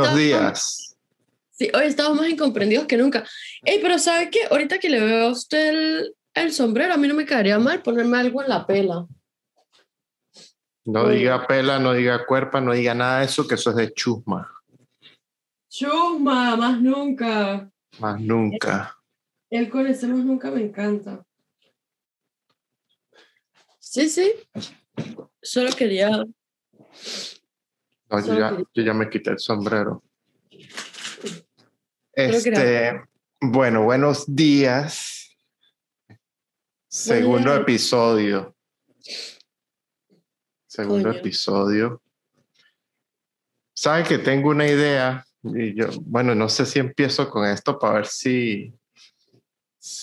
Buenos días. Sí, hoy estamos más incomprendidos que nunca. Ey, pero ¿sabe qué? Ahorita que le veo a usted el, el sombrero, a mí no me quedaría mal ponerme algo en la pela. No diga pela, no diga cuerpa, no diga nada de eso, que eso es de chusma. Chusma, más nunca. Más nunca. El con ese más nunca me encanta. Sí, sí. Solo quería. No, yo ya, yo ya me quité el sombrero. Este, bueno, buenos días. Segundo episodio. Segundo Coño. episodio. ¿Sabe que tengo una idea? Y yo, bueno, no sé si empiezo con esto para ver si,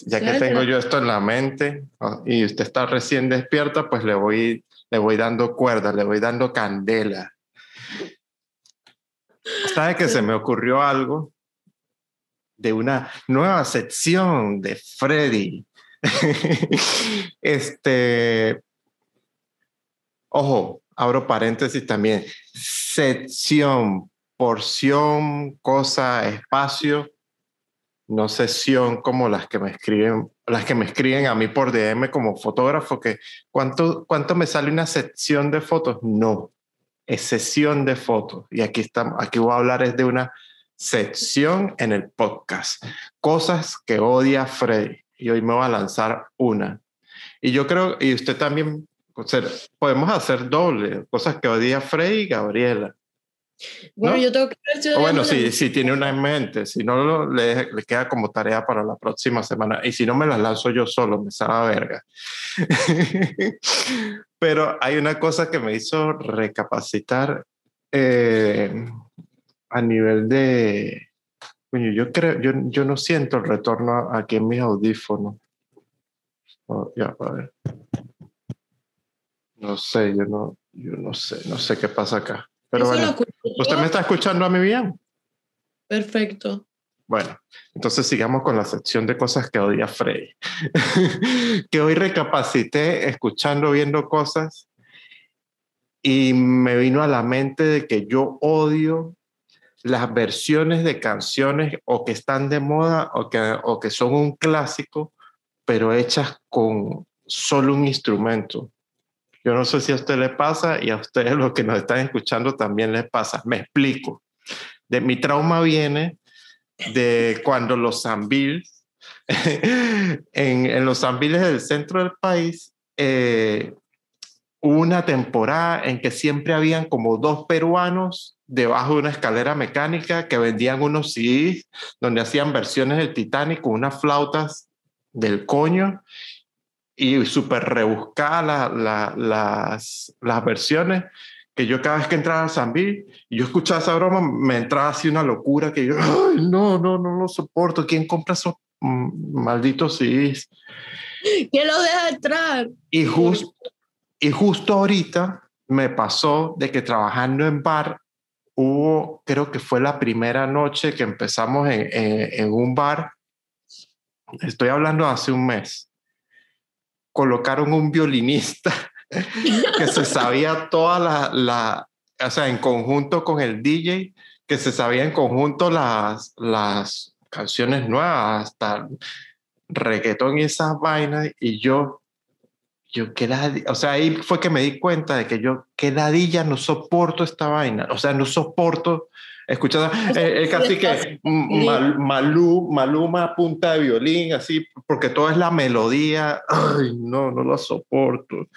ya que tengo yo esto en la mente ah, y usted está recién despierta, pues le voy, le voy dando cuerda, le voy dando candela. ¿Sabe que se me ocurrió algo de una nueva sección de Freddy? este, ojo, abro paréntesis también. Sección, porción, cosa, espacio. No sesión como las que me escriben, las que me escriben a mí por DM como fotógrafo, que ¿cuánto, cuánto me sale una sección de fotos? No, es sesión de fotos. Y aquí estamos, aquí voy a hablar es de una sección en el podcast. Cosas que odia Freddy. Y hoy me voy a lanzar una. Y yo creo, y usted también, podemos hacer doble, cosas que odia Freddy y Gabriela. Bueno, ¿No? yo tengo que bueno, si, si tiene una en mente, si no, lo- le, le queda como tarea para la próxima semana. Y si no, me las lanzo yo solo, me sabe a verga. Pero hay una cosa que me hizo recapacitar eh, a nivel de... Coño, yo creo, yo, yo no siento el retorno aquí en mis audífonos. Oh, ya, a ver. No sé, yo no, yo no sé, no sé qué pasa acá. Pero Eso bueno. ¿Usted me está escuchando a mí bien? Perfecto. Bueno, entonces sigamos con la sección de cosas que odia Freddy. que hoy recapacité escuchando, viendo cosas y me vino a la mente de que yo odio las versiones de canciones o que están de moda o que, o que son un clásico, pero hechas con solo un instrumento. Yo no sé si a usted le pasa y a ustedes los que nos están escuchando también les pasa. Me explico. De mi trauma viene de cuando los zambiles, en, los zambiles del centro del país, eh, una temporada en que siempre habían como dos peruanos debajo de una escalera mecánica que vendían unos CDs donde hacían versiones del Titanic con unas flautas del coño y súper rebuscadas la- la- las, las versiones que yo cada vez que entraba a Zambil y yo escuchaba esa broma, me entraba así una locura que yo, Ay, no, no, no lo soporto. ¿Quién compra esos malditos CDs? ¿Quién lo deja entrar? Y, jus- y justo ahorita me pasó de que trabajando en bar, hubo, creo que fue la primera noche que empezamos en, en- en un bar, estoy hablando hace un mes, colocaron un violinista que se sabía toda la, la, o sea, en conjunto con el DJ, que se sabía en conjunto las, las canciones nuevas, hasta reggaetón y esas vainas, y yo, yo, qué o sea, ahí fue que me di cuenta de que yo, qué ladilla, no soporto esta vaina, o sea, no soporto escuchar, eh, eh, casi que mal- Malú, Maluma punta de violín, así, porque todo es la melodía, ay, no, no lo soporto.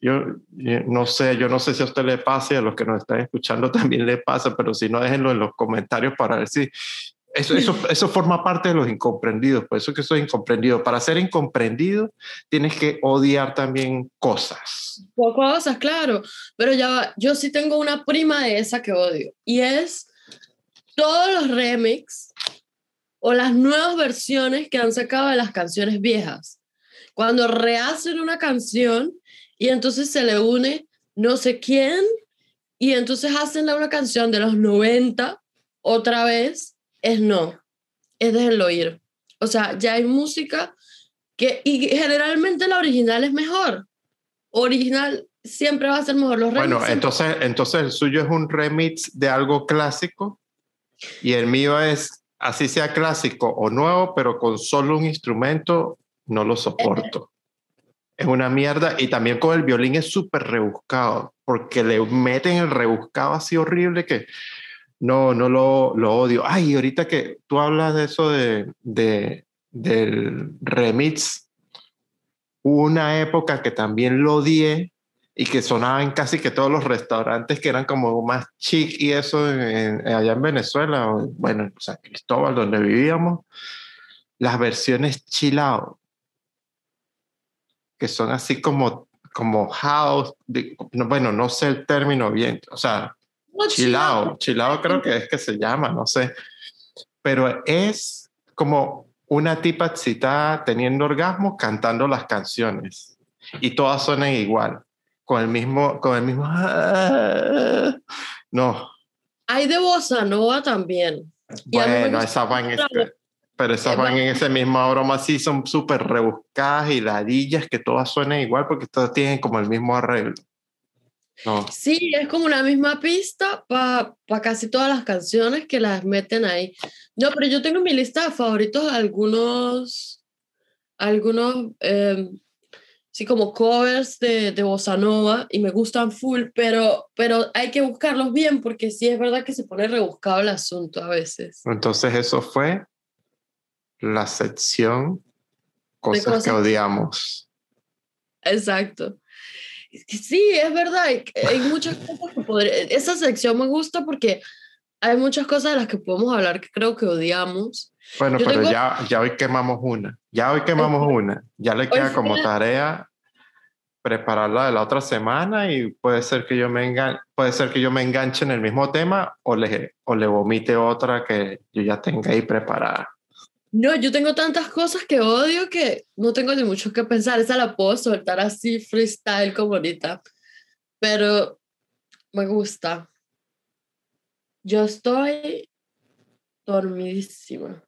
Yo eh, no sé, yo no sé si a usted le pasa y a los que nos están escuchando también le pasa, pero si no, déjenlo en los comentarios para ver si eso, eso, eso forma parte de los incomprendidos, por eso que soy incomprendido. Para ser incomprendido tienes que odiar también cosas. Cosas, claro. Pero ya yo sí tengo una prima de esa que odio. Y es todos los remix o las nuevas versiones que han sacado de las canciones viejas. Cuando rehacen una canción y entonces se le une no sé quién y entonces hacen una canción de los 90 otra vez, es no, es déjenlo ir. O sea, ya hay música que, y generalmente la original es mejor. Original, siempre va a ser mejor. Los Bueno, remix siempre- entonces, entonces el suyo es un remix de algo clásico y el mío es, así sea clásico o nuevo, pero con solo un instrumento, no lo soporto. Es una mierda y también con el violín es súper rebuscado porque le meten el rebuscado así horrible que no, no lo, lo odio. Ay, ahorita que tú hablas de eso de, de, del remix, hubo una época que también lo odié y que sonaban casi que todos los restaurantes que eran como más chic y eso en- en- allá en Venezuela, o, bueno, en San Cristóbal, donde vivíamos, las versiones chill out, que son así como, como house, de- no, bueno, no sé el término bien, o sea, No, chilao, chilao creo que es que se llama, no sé, pero es como una tipa excitada teniendo orgasmo cantando las canciones y todas suenan igual, con el mismo, con el mismo, no, Hay de bossa nova también. Bueno, esas van, la- pero esas van en ese mismo broma así, son súper rebuscadas y ladillas que todas suenan igual porque todas tienen como el mismo arreglo. No, Sí, es como una misma pista para casi todas las canciones que las meten ahí. No, pero yo tengo en mi lista de favoritos algunos, algunos, eh, sí, como covers de, de Bossa Nova y me gustan full, pero, pero hay que buscarlos bien porque sí es verdad que se pone rebuscado el asunto a veces. entonces eso fue la sección cosas, que cosas- odiamos. Exacto. Que Sí, es verdad, hay, hay muchas cosas que podría... Esa sección me gusta porque hay muchas cosas de las que podemos hablar que creo que odiamos. Bueno, Yo pero tengo- ya, ya hoy quemamos una, ya hoy quemamos una, ya le queda como tarea prepararla de la otra semana y puede ser que yo me engan puede ser que yo me enganche en el mismo tema o le, o le vomite otra que yo ya tenga ahí preparada. No, yo tengo tantas cosas que odio que no tengo ni mucho que pensar. Esa la puedo soltar así, freestyle, como ahorita. Pero me gusta. Yo estoy dormidísima.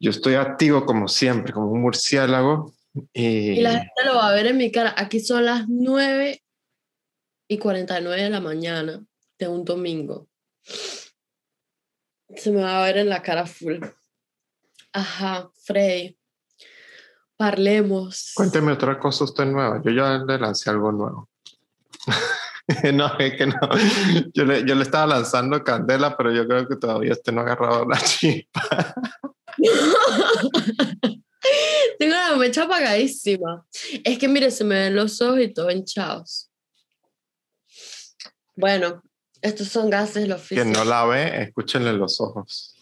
Yo estoy activo como siempre, como un murciélago y, Y la gente lo va a ver en mi cara. Aquí son las 9 y 49 de la mañana de un domingo. Se me va a ver en la cara full. Ajá, Frey. Parlemos. cuénteme otra cosa usted nueva. Yo ya le lancé algo nuevo. no, es que no. Yo le, yo le estaba lanzando candela, pero yo creo que todavía usted no ha agarrado la chispa. Tengo la mecha apagadísima. Es que mire, se me ven los ojos y todo hinchados. Bueno, estos son gases los Quien físicos. no la ve, escúchenle los ojos.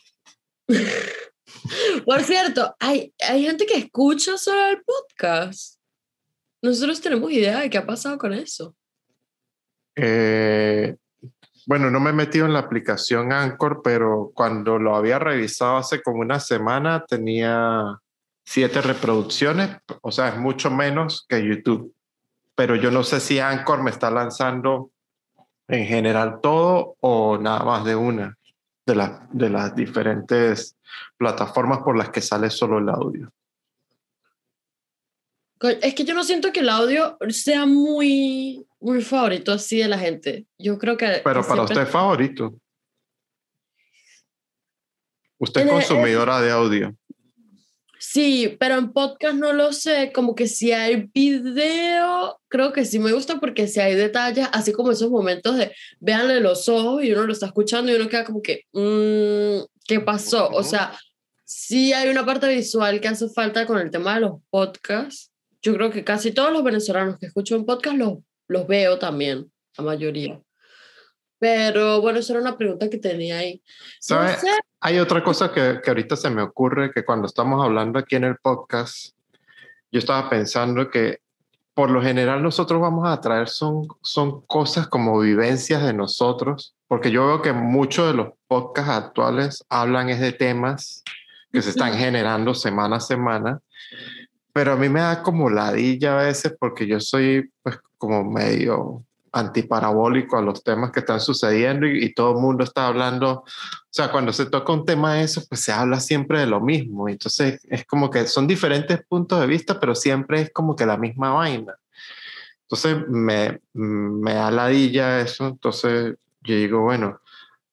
Por cierto, hay, hay gente que escucha solo el podcast. Nosotros tenemos idea de qué ha pasado con eso. Eh, bueno, no me he metido en la aplicación Anchor, pero cuando lo había revisado hace como una semana tenía siete reproducciones, o sea, es mucho menos que YouTube. Pero yo no sé si Anchor me está lanzando en general todo o nada más de una de, de las diferentes plataformas por las que sale solo el audio. Es que yo no siento que el audio sea muy, muy favorito así de la gente. Yo creo que... Pero que para siempre- usted favorito. Usted es el- consumidora de audio. Sí, pero en podcast no lo sé, como que si hay video, creo que sí me gusta porque si hay detalles, así como esos momentos de véanle los ojos y uno lo está escuchando y uno queda como que, mm, ¿qué pasó? O sea, sí hay una parte visual que hace falta con el tema de los podcasts. Yo creo que casi todos los venezolanos que escuchan podcast los, los veo también, la mayoría. Pero bueno, esa era una pregunta que tenía ahí. No ¿Sabe? sé, Hay otra cosa que, que ahorita se me ocurre, que cuando estamos hablando aquí en el podcast, yo estaba pensando que por lo general nosotros vamos a traer son, son cosas como vivencias de nosotros, porque yo veo que muchos de los podcasts actuales hablan es de temas que se están generando semana a semana, pero a mí me da como ladilla a veces porque yo soy pues como medio antiparabólico a los temas que están sucediendo y, y todo el mundo está hablando, o sea, cuando se toca un tema de eso, pues se habla siempre de lo mismo. Entonces es como que son diferentes puntos de vista, pero siempre es como que la misma vaina. Entonces me, me da eso, entonces yo digo, bueno,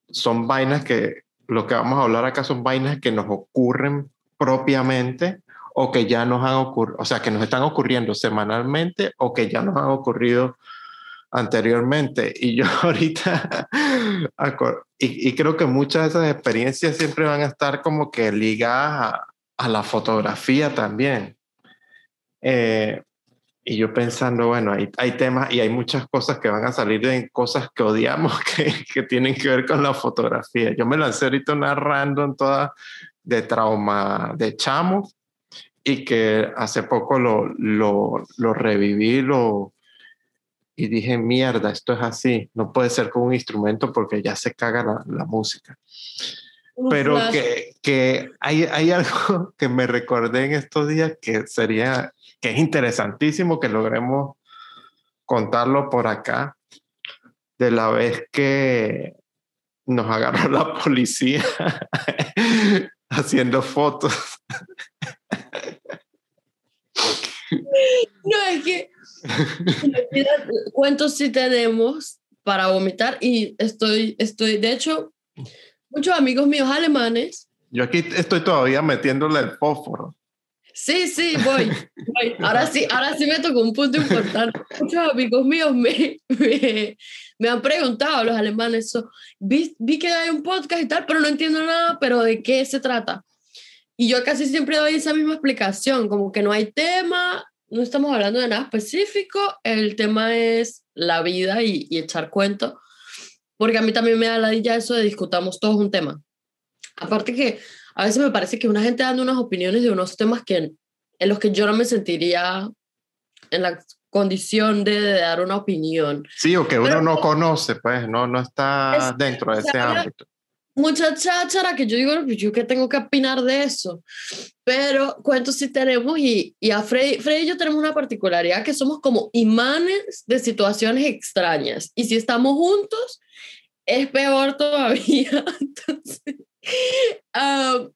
son vainas que lo que vamos a hablar acá son vainas que nos ocurren propiamente o que ya nos han ocurrido, o sea, que nos están ocurriendo semanalmente o que ya nos han ocurrido anteriormente. Y yo ahorita, y, y, creo que muchas de esas experiencias siempre van a estar como que ligadas a, a la fotografía también. Eh, y yo pensando, bueno, hay, hay, temas y hay muchas cosas que van a salir de cosas que odiamos que, que tienen que ver con la fotografía. Yo me lancé ahorita narrando en toda de trauma de chamo y que hace poco lo, lo, lo reviví lo, y dije, mierda, esto es así, no puede ser con un instrumento porque ya se caga la, la música. Pero que, que hay, hay algo que me recordé en estos días que sería, que es interesantísimo que logremos contarlo por acá, de la vez que nos agarró la policía haciendo fotos. No, es que cuentos sí tenemos para vomitar y estoy, estoy, de hecho, muchos amigos míos alemanes. Yo aquí estoy todavía metiéndole el fósforo. Sí, sí, voy, voy. Ahora sí, ahora sí me tocó un punto importante. Muchos amigos míos me, me, me han preguntado, los alemanes, vi, vi que hay un podcast y tal, pero no entiendo nada, pero ¿de qué se trata? Y yo casi siempre doy esa misma explicación, como que no hay tema, no estamos hablando de nada específico, el tema es la vida y, y echar cuento, porque a mí también me da la idea eso de discutamos todos un tema. Aparte que a veces me parece que una gente dando unas opiniones de unos temas que en los que yo no me sentiría en la condición de, dar una opinión. Sí, o que uno no conoce, pues, no, no está dentro de ese ámbito mucha cháchara que yo digo, pues, yo que tengo que opinar de eso. Pero cuentos sí tenemos y, y a Freddy, Freddy y yo tenemos una particularidad que somos como imanes de situaciones extrañas. Y si estamos juntos, es peor todavía. Entonces, um,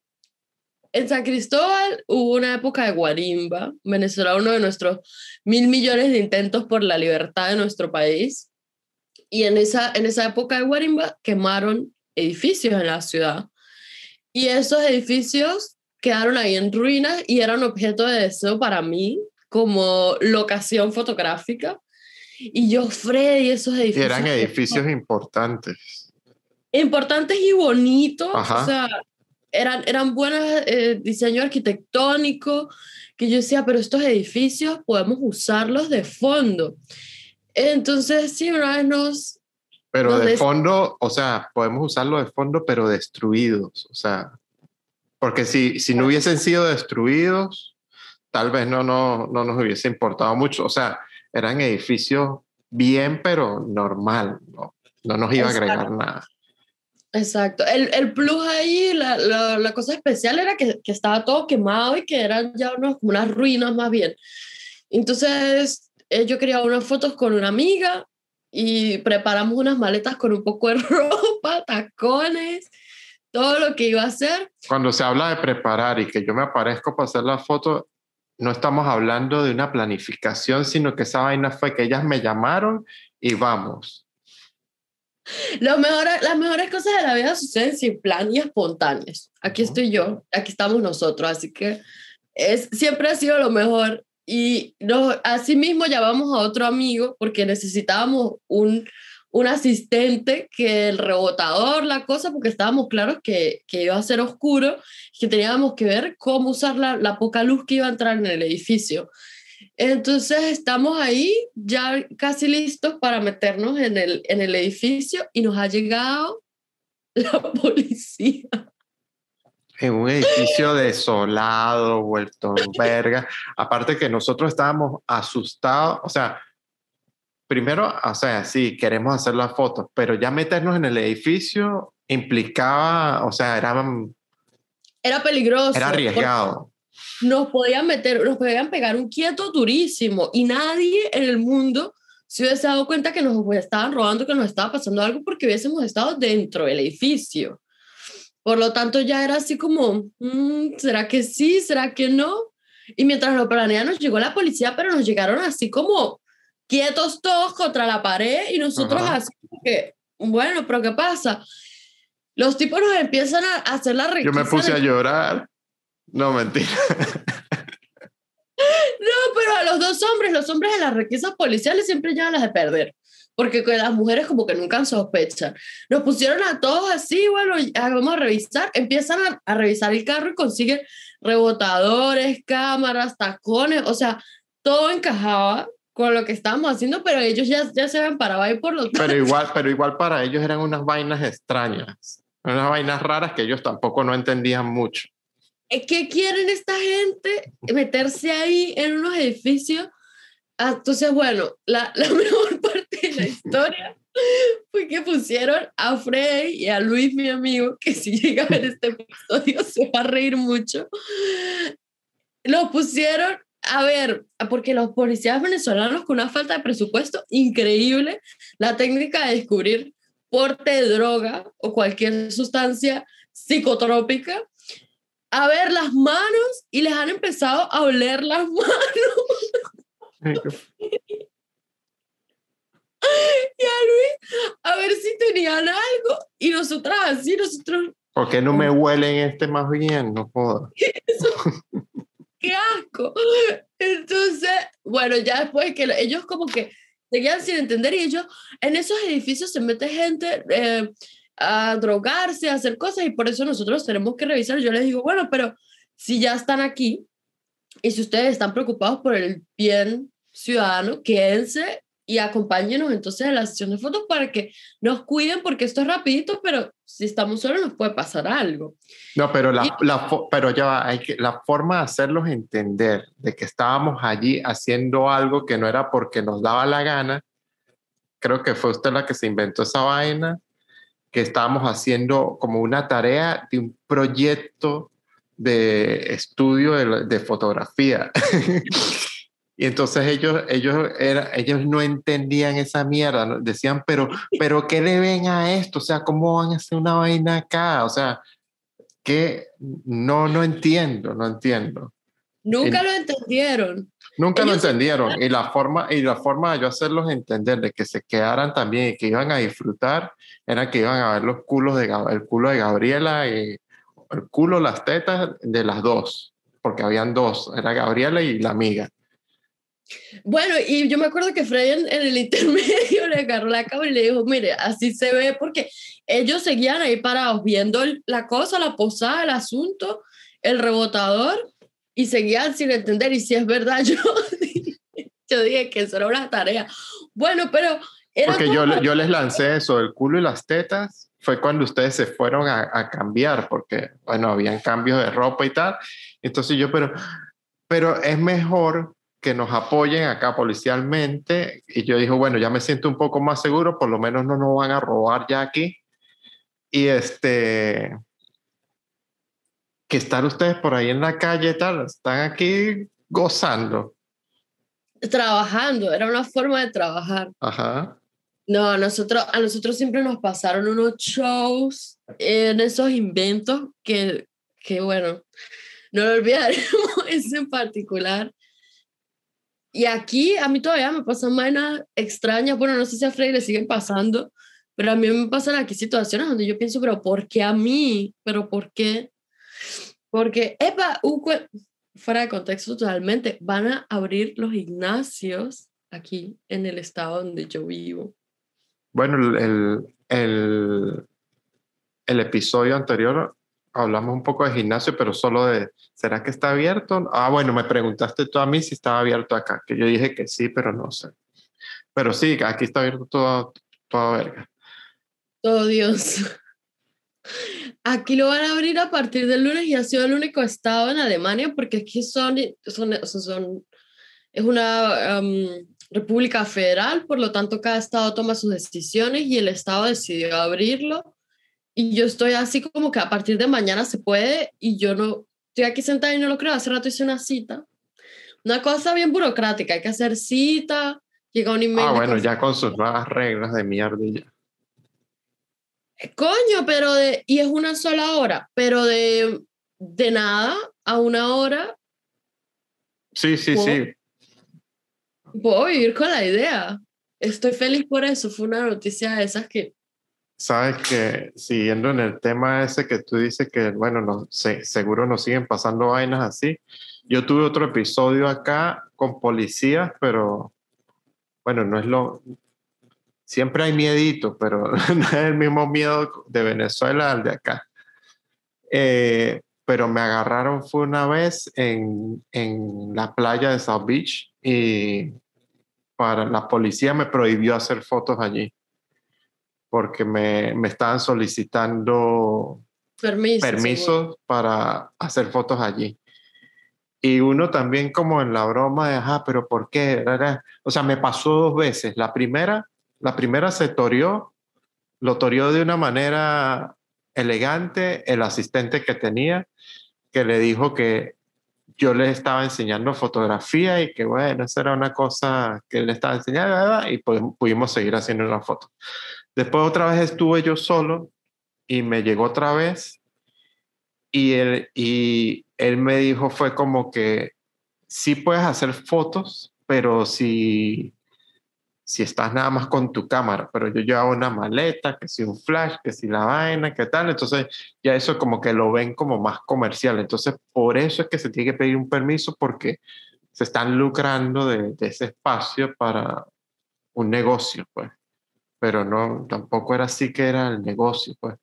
en San Cristóbal hubo una época de guarimba. Venezuela, uno de nuestros mil millones de intentos por la libertad de nuestro país. Y en esa, en esa época de guarimba quemaron edificios en la ciudad. Y esos edificios quedaron ahí en ruinas y eran objeto de deseo para mí como locación fotográfica. Y yo, Freddy, esos edificios. eran edificios importantes. Importantes y bonitos. O sea, eran, eran buenos eh, diseño arquitectónico, que yo decía, pero estos edificios podemos usarlos de fondo. Entonces, sí, una vez nos, pero de fondo, o sea, podemos usarlo de fondo, pero destruidos, o sea, porque si, si no hubiesen sido destruidos, tal vez no, no, no nos hubiese importado mucho, o sea, eran edificios bien, pero normal, no, no nos iba a agregar nada. Exacto. El, el plus ahí, la, la, la, cosa especial era que, que, estaba todo quemado y que eran ya unos, unas ruinas más bien. Entonces, eh, yo quería unas fotos con una amiga y preparamos unas maletas con un poco de ropa, tacones, todo lo que iba a hacer. Cuando se habla de preparar y que yo me aparezco para hacer la foto, no estamos hablando de una planificación, sino que esa vaina fue que ellas me llamaron y vamos. Lo mejor, las mejores cosas de la vida suceden sin plan y espontáneas. Aquí estoy yo, aquí estamos nosotros, así que es, siempre ha sido lo mejor y nos, así mismo llamamos a otro amigo porque necesitábamos un, un asistente que el rebotador, la cosa, porque estábamos claros que, que iba a ser oscuro, que teníamos que ver cómo usar la, la, poca luz que iba a entrar en el edificio. Entonces estamos ahí ya casi listos para meternos en el, en el edificio y nos ha llegado la policía en un edificio desolado, vuelto verga. Aparte que nosotros estábamos asustados, o sea, primero, o sea, sí, queremos hacer las fotos, pero ya meternos en el edificio implicaba, o sea, era... Era peligroso. Era arriesgado. Nos podían meter, nos podían pegar un quieto durísimo y nadie en el mundo se hubiese dado cuenta que nos estaban robando, que nos estaba pasando algo porque hubiésemos estado dentro del edificio. Por lo tanto, ya era así como, mm, ¿será que sí? ¿Será que no? Y mientras lo planeamos, nos llegó la policía, pero nos llegaron así como quietos todos contra la pared y nosotros Ajá. así que, bueno, pero ¿qué pasa? Los tipos nos empiezan a hacer la Yo requisa me puse a llorar. No, mentira. No, pero a los dos hombres, los hombres en las requisas policiales siempre llevan las de perder, porque con las mujeres como que nunca sospechan. Nos pusieron a todos así, bueno, vamos a revisar, empiezan a, a revisar el carro y consiguen rebotadores, cámaras, tacones, o sea, todo encajaba con lo que estábamos haciendo, pero ellos ya, ya se habían parado ahí por los... Pero igual, pero igual para ellos eran unas vainas extrañas. Unas vainas raras que ellos tampoco no entendían mucho. ¿Qué quieren esta gente? Meterse ahí en unos edificios. Ah, Entonces, bueno, la, la mejor parte de la historia fue que pusieron a Frey y a Luis, mi amigo, que si llega a ver este episodio se va a reír mucho. Lo pusieron a ver, porque los policías venezolanos con una falta de presupuesto increíble, la técnica de descubrir porte de droga o cualquier sustancia psicotrópica, a ver las manos y les han empezado a oler las manos y a Luis a ver si tenían algo y nosotras así, nosotros, ¿Por qué no me huelen este más bien? No jodas. qué asco. Entonces, bueno, ya después que ellos como que seguían sin entender y ellos en esos edificios se mete gente eh, a drogarse, a hacer cosas y por eso nosotros tenemos que revisar. Yo les digo, bueno, pero si ya están aquí y si ustedes están preocupados por el bien ciudadano, quédense y acompáñenos entonces a la sesión de fotos para que nos cuiden porque esto es rapidito, pero si estamos solos nos puede pasar algo. No, pero, la, Y- la fo- pero ya va, hay que, la forma de hacerlos entender de que estábamos allí haciendo algo que no era porque nos daba la gana, creo que fue usted la que se inventó esa vaina, que estábamos haciendo como una tarea de un proyecto de estudio de, de fotografía. Y entonces ellos, ellos, era, ellos no entendían esa mierda, decían, pero, pero ¿qué le ven a esto? O sea, ¿cómo van a hacer una vaina acá? O sea, que no, no entiendo, no entiendo. Nunca En- lo entendieron. Nunca lo entendieron y la forma y la forma de yo hacerlos entender de que se quedaran también y que iban a disfrutar era que iban a ver los culos de el culo de Gabriela y el culo, las tetas de las dos, porque habían dos, era Gabriela y la amiga. Bueno, y yo me acuerdo que Freddy en, en el intermedio le agarró la cámara y le dijo, mire, así se ve, porque ellos seguían ahí parados viendo la cosa, la posada, el asunto, el rebotador, y seguían sin entender. Y si es verdad, yo, yo dije que eso era una tarea. Bueno, pero era Porque yo, yo les lancé eso, el culo y las tetas, fue cuando ustedes se fueron a, a cambiar, porque, bueno, habían cambios de ropa y tal. Entonces yo, pero, pero es mejor que nos apoyen acá policialmente. Y yo dije, bueno, ya me siento un poco más seguro, por lo menos no nos van a robar ya aquí. Y este, que están ustedes por ahí en la calle tal, están aquí gozando. trabajando, era una forma de trabajar. Ajá. No, a nosotros, a nosotros siempre nos pasaron unos shows en esos inventos que, que bueno, no lo olvidaremos ese en particular. Y aquí a mí todavía me pasan vainas extrañas, bueno, no sé si a Freddy le siguen pasando, pero a mí me pasan aquí situaciones donde yo pienso, pero ¿por qué a mí? ¿Pero por qué? Porque, epa, fuera de contexto totalmente, van a abrir los gimnasios aquí en el estado donde yo vivo. Bueno, el, el, el, episodio anterior hablamos un poco de gimnasio, pero solo de, ¿será que está abierto? Ah, bueno, me preguntaste tú a mí si estaba abierto acá, que yo dije que sí, pero no sé. Pero sí, aquí está abierto todo, toda verga. Oh, Dios. Aquí lo van a abrir a partir del lunes y ha sido el único estado en Alemania porque aquí son, son, sea, son es una um, república federal, por lo tanto cada estado toma sus decisiones y el estado decidió abrirlo. Y yo estoy así como que a partir de mañana se puede y yo no, estoy aquí sentada y no lo creo. Hace rato hice una cita. Una cosa bien burocrática, hay que hacer cita, llega un email. Ah, bueno, ya con sus nuevas reglas de mierda y ya. Coño, pero de, y es una sola hora, pero de, de nada a una hora, Sí, sí, ¿Cómo? sí. puedo vivir con la idea. Estoy feliz por eso. Fue una noticia de esas que... Sabes que siguiendo en el tema ese que tú dices que, bueno, no, sé seguro nos siguen pasando vainas así. Yo tuve otro episodio acá con policías, pero bueno, no es lo... Siempre hay miedito, pero no es el mismo miedo de Venezuela al de acá. Eh, pero me agarraron fue una vez en, en la playa de South Beach y para la policía me prohibió hacer fotos allí porque me, me estaban solicitando Permiso, permisos para hacer fotos allí. Y uno también como en la broma de, ajá, pero ¿por qué? O sea, me pasó dos veces. La primera, la primera se toreó, lo toreó de una manera elegante el asistente que tenía, que le dijo que yo le estaba enseñando fotografía y que bueno, esa era una cosa que le estaba enseñando y pudimos seguir haciendo una foto. Después otra vez estuve yo solo y me llegó otra vez y él, y él me dijo fue como que sí puedes hacer fotos, pero si si estás nada más con tu cámara, pero yo llevaba una maleta, que si un flash, que si la vaina, que tal, entonces ya eso como que lo ven como más comercial, entonces por eso es que se tiene que pedir un permiso porque se están lucrando de, ese espacio para un negocio, pues, pero no, tampoco era así que era el negocio, pues.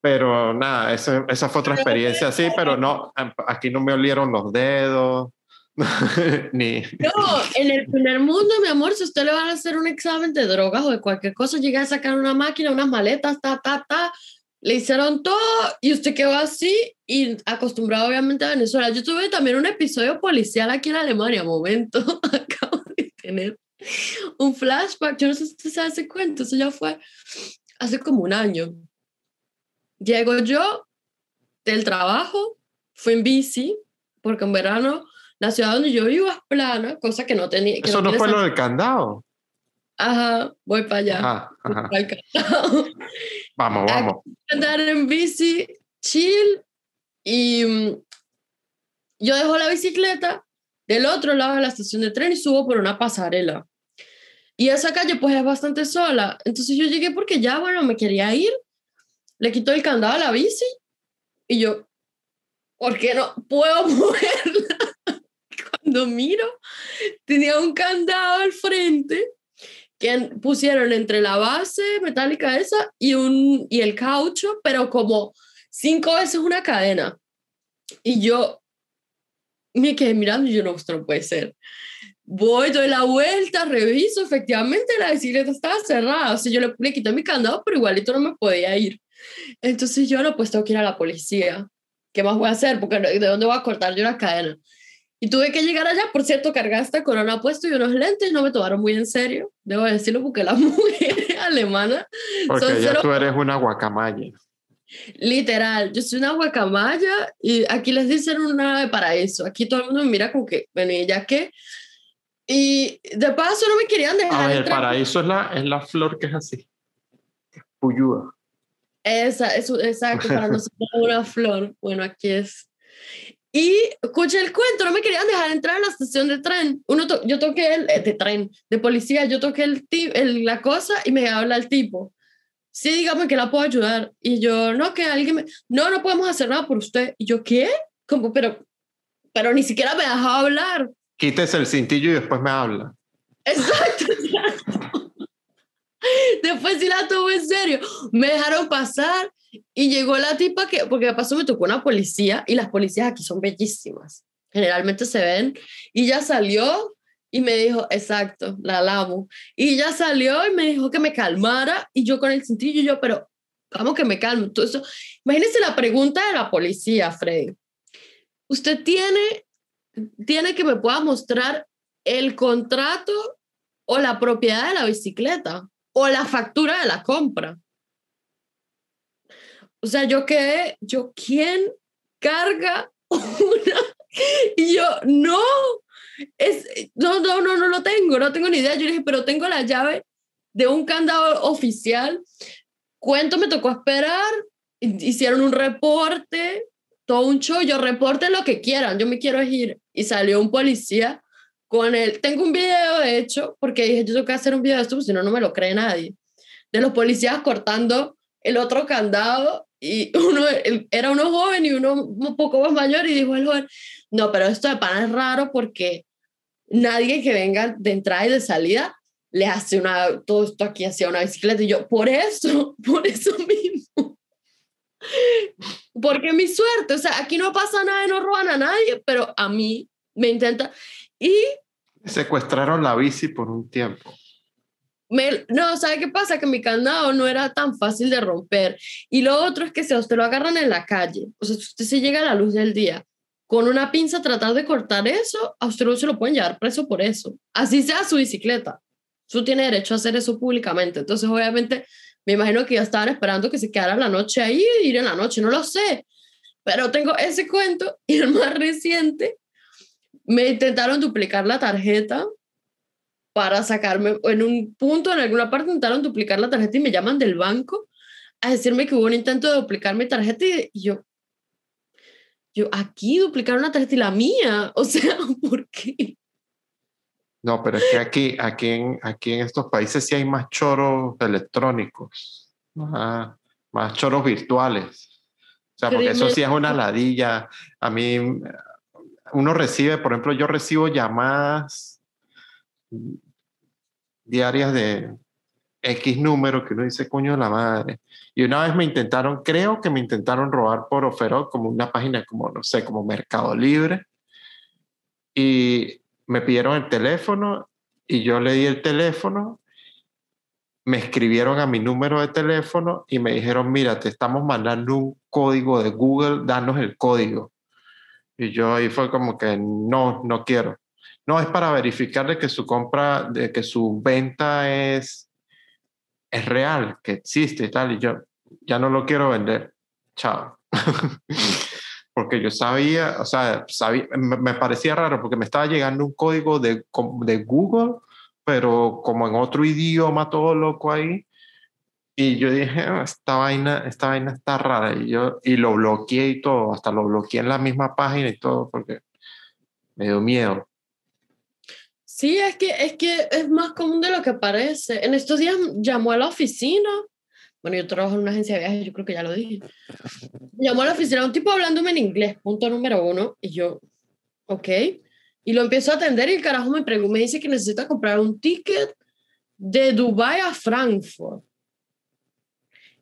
Pero nada, esa, esa fue otra experiencia así, pero no, aquí no me olieron los dedos, Ni... No, en el primer mundo, mi amor, si usted le van a hacer un examen de drogas o de cualquier cosa, llega a sacar una máquina, unas maletas, ta, ta, ta, le hicieron todo y usted quedó así y acostumbrado obviamente a Venezuela. Yo tuve también un episodio policial aquí en Alemania, momento, acabo de tener un flashback, yo no sé si usted se hace cuenta, eso ya fue hace como un año. Llego yo del trabajo, fui en bici, porque en verano la ciudad donde yo vivo es plana, cosa que no tenía. ¿Eso no, fue lo del candado? Ajá, voy para allá. Ajá, ajá. vamos, vamos. Andar en bici, chill, y mm, yo dejo la bicicleta del otro lado de la estación de tren y subo por una pasarela. Y esa calle pues es bastante sola. Entonces yo llegué porque ya, bueno, me quería ir. Le quito el candado a la bici y yo, ¿por qué no puedo moverla? Cuando miro, tenía un candado al frente que pusieron entre la base metálica esa y, un, y el caucho, pero como cinco veces una cadena. Y yo me quedé mirando y yo no, esto no puede ser. Voy, doy la vuelta, reviso, efectivamente la bicicleta estaba cerrada, o sea, yo le, le quité mi candado, pero igualito no me podía ir. Entonces yo no, pues tengo que ir a la policía. ¿Qué más voy a hacer? Porque ¿de dónde voy a cortar yo la cadena? Y tuve que llegar allá, por cierto, cargaste corona puesto y unos lentes, no me tomaron muy en serio, debo decirlo, porque las mujeres alemanas... Porque ya tú eres una guacamaya. Literal, yo soy una guacamaya y aquí les dicen una de paraíso. Aquí todo el mundo me mira como que, bueno, ¿y ya qué? Y de paso no me querían dejar. Ah, el paraíso es la, es la flor que es así, puyúa. Esa, eso, exacto, para nosotros una flor. Bueno, aquí es y escuché el cuento, no me querían dejar entrar a la estación de tren. Uno yo toqué el eh, de tren, de policía, yo toqué el, el, la cosa y me habla el tipo. Sí, dígame que la puedo ayudar. Y yo, no, que alguien me... No, no podemos hacer nada por usted. Y yo, ¿qué? Como, pero, pero ni siquiera me dejaba hablar. Quítese el cintillo y después me habla. Exacto, exacto. Después sí la tuvo en serio. Me dejaron pasar y llegó la tipa que, porque de paso me tocó una policía y las policías aquí son bellísimas. Generalmente se ven. Y ya salió y me dijo, exacto, la amo. Y ya salió y me dijo que me calmara y yo con el cintillo, yo, pero vamos que me calmo. Todo eso. Imagínense la pregunta de la policía, Freddy. Usted tiene, tiene que me pueda mostrar el contrato o la propiedad de la bicicleta o la factura de la compra. O sea, yo quedé, yo, ¿quién carga una? Y yo, no, es, no, no, no, no lo tengo, no tengo ni idea. Yo dije, pero tengo la llave de un candado oficial. Cuento, me tocó esperar, hicieron un reporte, todo un show, yo reporte lo que quieran, yo me quiero ir. Y salió un policía con el, tengo un video de hecho, porque dije, yo tengo que hacer un video de esto, porque si no, no me lo cree nadie, de los policías cortando el otro candado y uno era uno joven y uno un poco más mayor y dijo el joven, no, pero esto de pan es raro porque nadie que venga de entrada y de salida le hace una, todo esto aquí hacia una bicicleta y yo, por eso, por eso mismo. Porque mi suerte, o sea, aquí no pasa nada, no roban a nadie, pero a mí me intenta. Y... Secuestraron la bici por un tiempo. No, ¿sabe qué pasa? Que mi candado no era tan fácil de romper. Y lo otro es que si usted lo agarran en la calle, o sea, si usted se llega a la luz del día, con una pinza tratar de cortar eso, a usted no se lo pueden llevar preso por eso. Así sea su bicicleta. Usted tiene derecho a hacer eso públicamente. Entonces, obviamente, me imagino que ya estaban esperando que se quedara la noche ahí ir en la noche, no lo sé. Pero tengo ese cuento y el más reciente, me intentaron duplicar la tarjeta para sacarme, en un punto, en alguna parte intentaron duplicar la tarjeta y me llaman del banco a decirme que hubo un intento de duplicar mi tarjeta y yo, yo, aquí duplicar una tarjeta y la mía, o sea, ¿por qué? No, pero es que aquí, aquí, en, aquí en estos países sí hay más choros electrónicos, más, más choros virtuales. O sea, porque eso sí es una ladilla. A mí, uno recibe, por ejemplo, yo recibo llamadas diarias de X número que uno dice, coño de la madre. Y una vez me intentaron, creo que me intentaron robar por Oferot, como una página como, no sé, como Mercado Libre. Y me pidieron el teléfono y yo le di el teléfono, me escribieron a mi número de teléfono y me dijeron, mira, te estamos mandando un código de Google, danos el código. Y yo ahí fue como que no, no quiero. No, es para verificar de que su compra, de que su venta es, es real, que existe y tal. Y yo ya no lo quiero vender. Chao. porque yo sabía, o sea, sabía, me, parecía raro porque me estaba llegando un código de, de Google, pero como en otro idioma, todo loco ahí. Y yo dije, ah, esta, vaina, esta vaina está rara. Y, yo, y lo bloqueé y todo, hasta lo bloqueé en la misma página y todo, porque me dio miedo. Sí, es que, es que es más común de lo que parece. En estos días llamó a la oficina bueno, yo trabajo en una agencia de viajes, yo creo que ya lo dije. Llamó a la oficina un tipo hablándome en inglés, punto número uno, y yo, ok. Y lo empiezo a atender y el carajo me pregunta, me dice que necesita comprar un ticket de Dubai a Frankfurt.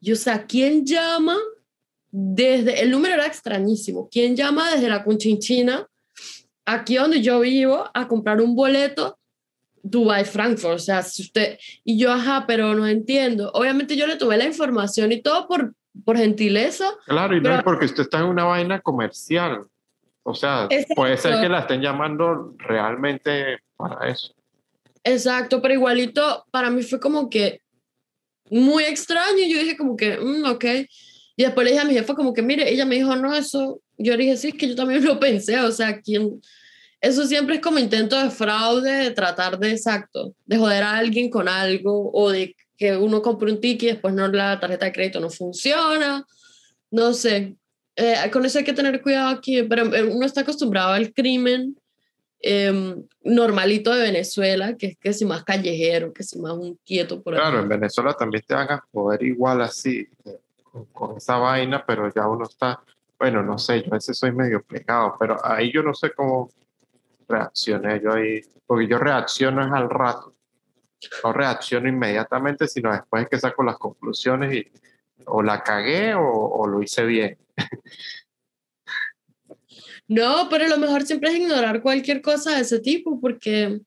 Y o sea, ¿quién llama desde, el número era extrañísimo, ¿quién llama desde la Conchinchina, aquí donde yo vivo, a comprar un boleto Dubai, Frankfurt, o sea, si usted, y yo, ajá, pero no entiendo. Obviamente yo le tuve la información y todo por, por gentileza. Claro, y no es porque usted está en una vaina comercial. O sea, puede ser que la estén llamando realmente para eso. Exacto, pero igualito para mí fue como que muy extraño yo dije como que, mm, ok. Y después le dije a mi jefa como que, mire, ella me dijo, no, eso, yo dije, sí, es que yo también lo pensé, o sea, ¿quién, eso siempre es como intento de fraude, de tratar de exacto, de joder a alguien con algo o de que uno compre un ticket y después no la tarjeta de crédito no funciona. No sé. Eh, con eso hay que tener cuidado aquí, pero eh, uno está acostumbrado al crimen em, normalito de Venezuela, que es que si más callejero, que si más un quieto por. Claro, en Venezuela también te a joder igual así, eh, con, con, esa vaina, pero ya uno está, bueno, no sé, yo a veces soy medio pegado, pero ahí yo no sé cómo reaccioné yo ahí, porque yo reacciono es al rato, no reacciono inmediatamente, sino después es que saco las conclusiones y o la cagué o, lo hice bien. No, pero lo mejor siempre es ignorar cualquier cosa de ese tipo porque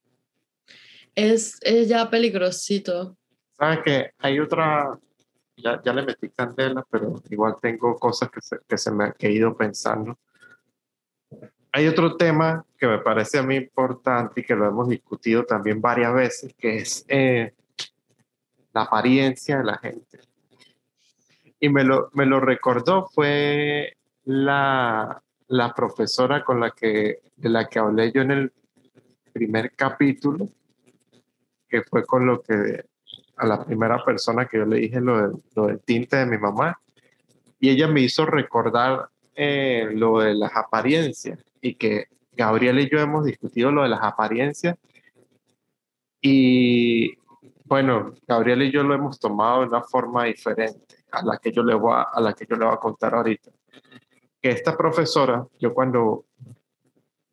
es, es ya peligrosito. Sabes que hay otra, ya, ya, le metí candela, pero igual tengo cosas que se, que se me he ido pensando hay otro tema que me parece a mí importante y que lo hemos discutido también varias veces, que es eh, la apariencia de la gente. Y me lo, me lo recordó, fue la, la profesora con la que, de la que hablé yo en el primer capítulo, que fue con lo que a la primera persona que yo le dije lo, lo del tinte de mi mamá. Y ella me hizo recordar eh, lo de las apariencias y que Gabriel y yo hemos discutido lo de las apariencias y bueno, Gabriel y yo lo hemos tomado de una forma diferente a la que yo le voy a, a la que yo le voy a contar ahorita. Que esta profesora, yo cuando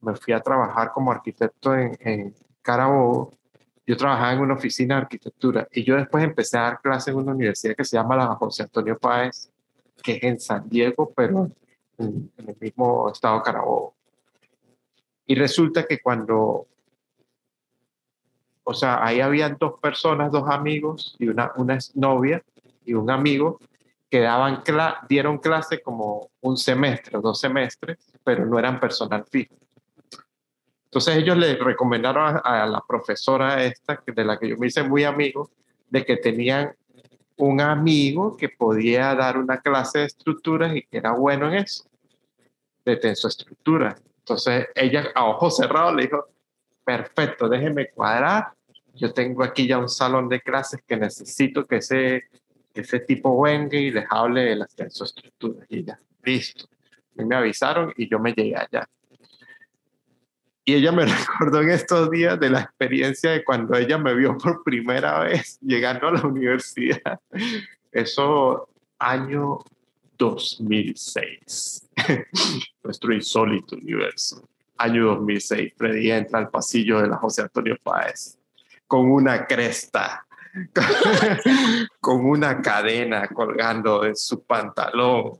me fui a trabajar como arquitecto en, en Carabobo, yo trabajaba en una oficina de arquitectura y yo después empecé a dar clases en una universidad que se llama la José Antonio Páez, que es en San Diego, pero en, en el mismo estado de Carabobo. Y resulta que cuando, o sea, ahí habían dos personas, dos amigos y una, una novia y un amigo que daban cla dieron clase como un semestre dos semestres, pero no eran personal fijo. Entonces ellos le recomendaron a, a, la profesora esta, de la que yo me hice muy amigo, de que tenían un amigo que podía dar una clase de estructuras y que era bueno en eso, de tensoestructura. Entonces ella a ojos cerrados le dijo, perfecto, déjeme cuadrar, yo tengo aquí ya un salón de clases que necesito que ese, que ese tipo venga y les hable de las tensoestructuras. Y ya, listo. Y me avisaron y yo me llegué allá. Y ella me recordó en estos días de la experiencia de cuando ella me vio por primera vez llegando a la universidad. Eso año 2006. Nuestro insólito universo. Año 2006. Freddy entra al pasillo de la José Antonio Páez con una cresta, con una cadena colgando de su pantalón,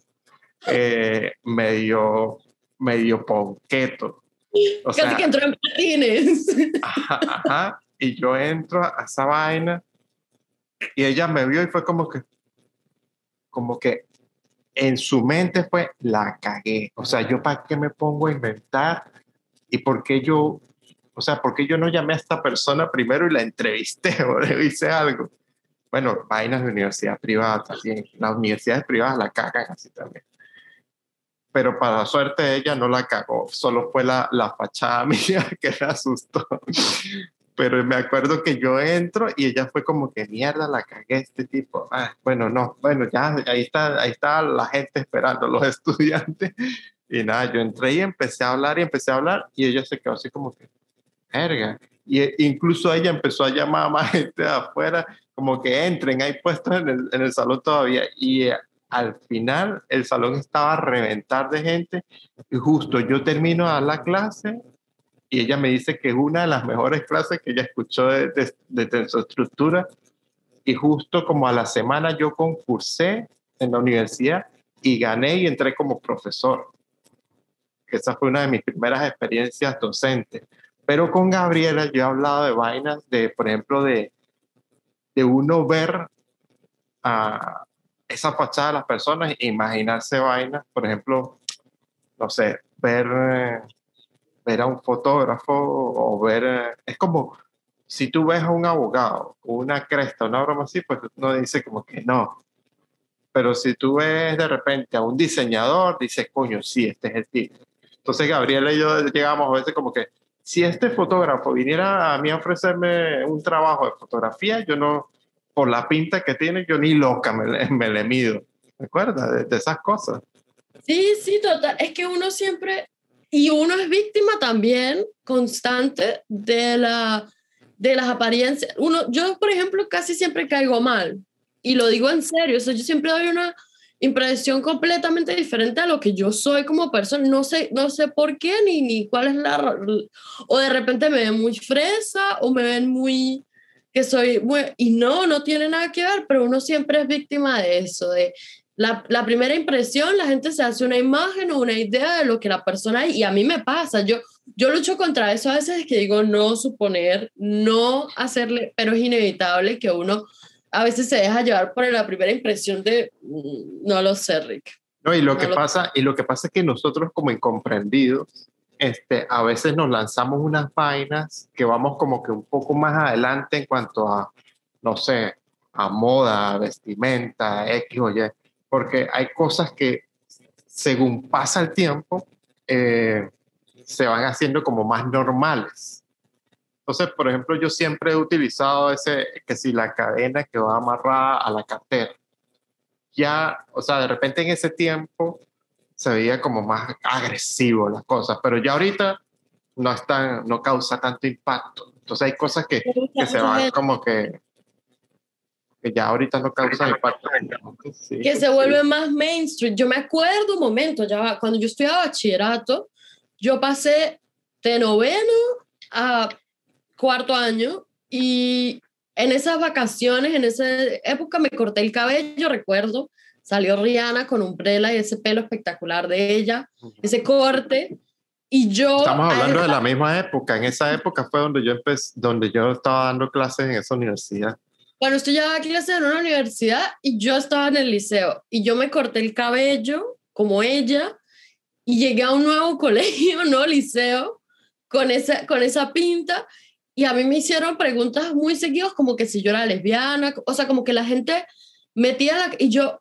eh, medio, medio ponqueto o Casi sea, que entró en patines. Ajá, ajá, y yo entro a esa vaina y ella me vio y fue como que, como que en su mente fue, la cagué. O sea, yo para qué me pongo a inventar y por qué yo, o sea, por qué yo no llamé a esta persona primero y la entrevisté o le hice algo. Bueno, vainas de universidad privada también. Las universidades privadas la cagan así también pero para suerte ella no la cagó, solo fue la, la fachada mía que la asustó. Pero me acuerdo que yo entro y ella fue como que mierda, la cagué este tipo. Ah, bueno, no, bueno, ya ahí está, ahí está la gente esperando, los estudiantes. Y nada, yo entré y empecé a hablar y empecé a hablar y ella se quedó así como que, verga. Y e, incluso ella empezó a llamar a más gente de afuera, como que entren, hay puestos en el, en el salón todavía. Y al final el salón estaba a reventar de gente y justo yo termino dar la clase y ella me dice que es una de las mejores clases que ella escuchó de, de, de tensoestructura y justo como a la semana yo concursé en la universidad y gané y entré como profesor. Esa fue una de mis primeras experiencias docentes. Pero con Gabriela yo he hablado de vainas, de, por ejemplo, de, de uno ver a, esa fachada de las personas, imaginarse vainas, por ejemplo, no sé, ver, ver a un fotógrafo o ver, es como si tú ves a un abogado, una cresta, una broma así, pues uno dice como que no. Pero si tú ves de repente a un diseñador, dices, coño, sí, este es el tipo. Entonces Gabriela y yo llegamos a veces como que, si este fotógrafo viniera a mí a ofrecerme un trabajo de fotografía, yo no, por la pinta que tiene, yo ni loca me, me le mido. ¿Recuerdas de, de, esas cosas? Sí, sí, total. Es que uno siempre, y uno es víctima también constante de, la, de las apariencias. Uno, yo, por ejemplo, casi siempre caigo mal. Y lo digo en serio. O sea, yo siempre doy una impresión completamente diferente a lo que yo soy como persona. No sé, no sé por qué ni, ni cuál es la... O de repente me ven muy fresa o me ven muy que soy, bueno, y no, no tiene nada que ver, pero uno siempre es víctima de eso, de la, la, primera impresión, la gente se hace una imagen o una idea de lo que la persona es, y a mí me pasa, yo, yo lucho contra eso a veces que digo no suponer, no hacerle, pero es inevitable que uno a veces se deja llevar por la primera impresión de, mm, no lo sé, Rick. No, y lo No que lo- pasa, y lo que pasa es que nosotros como incomprendidos, este, a veces nos lanzamos unas vainas que vamos como que un poco más adelante en cuanto a, no sé, a moda, vestimenta, X o Y, porque hay cosas que según pasa el tiempo, eh, se van haciendo como más normales. Entonces, por ejemplo, yo siempre he utilizado ese, que si la cadena que va amarrada a la cartera, ya, o sea, de repente en ese tiempo se veía como más agresivo las cosas, pero ya ahorita no, está, no causa tanto impacto. Entonces hay cosas que, que se van como que, que ya ahorita no causan impacto. que se vuelve más mainstream. Yo me acuerdo un momento, ya cuando yo estudiaba bachillerato, yo pasé de noveno a cuarto año y en esas vacaciones, en esa época me corté el cabello, recuerdo, salió Rihanna con un prela y ese pelo espectacular de ella, ese corte. Y yo... Estamos hablando de la misma época. En esa época fue donde yo empecé, donde yo estaba dando clases en esa universidad. Bueno, usted llevaba clases en una universidad y yo estaba en el liceo. Y yo me corté el cabello como ella y llegué a un nuevo colegio, nuevo liceo, con esa, con esa pinta. Y a mí me hicieron preguntas muy seguidas, como que si yo era lesbiana, o sea, como que la gente metía la... Y yo,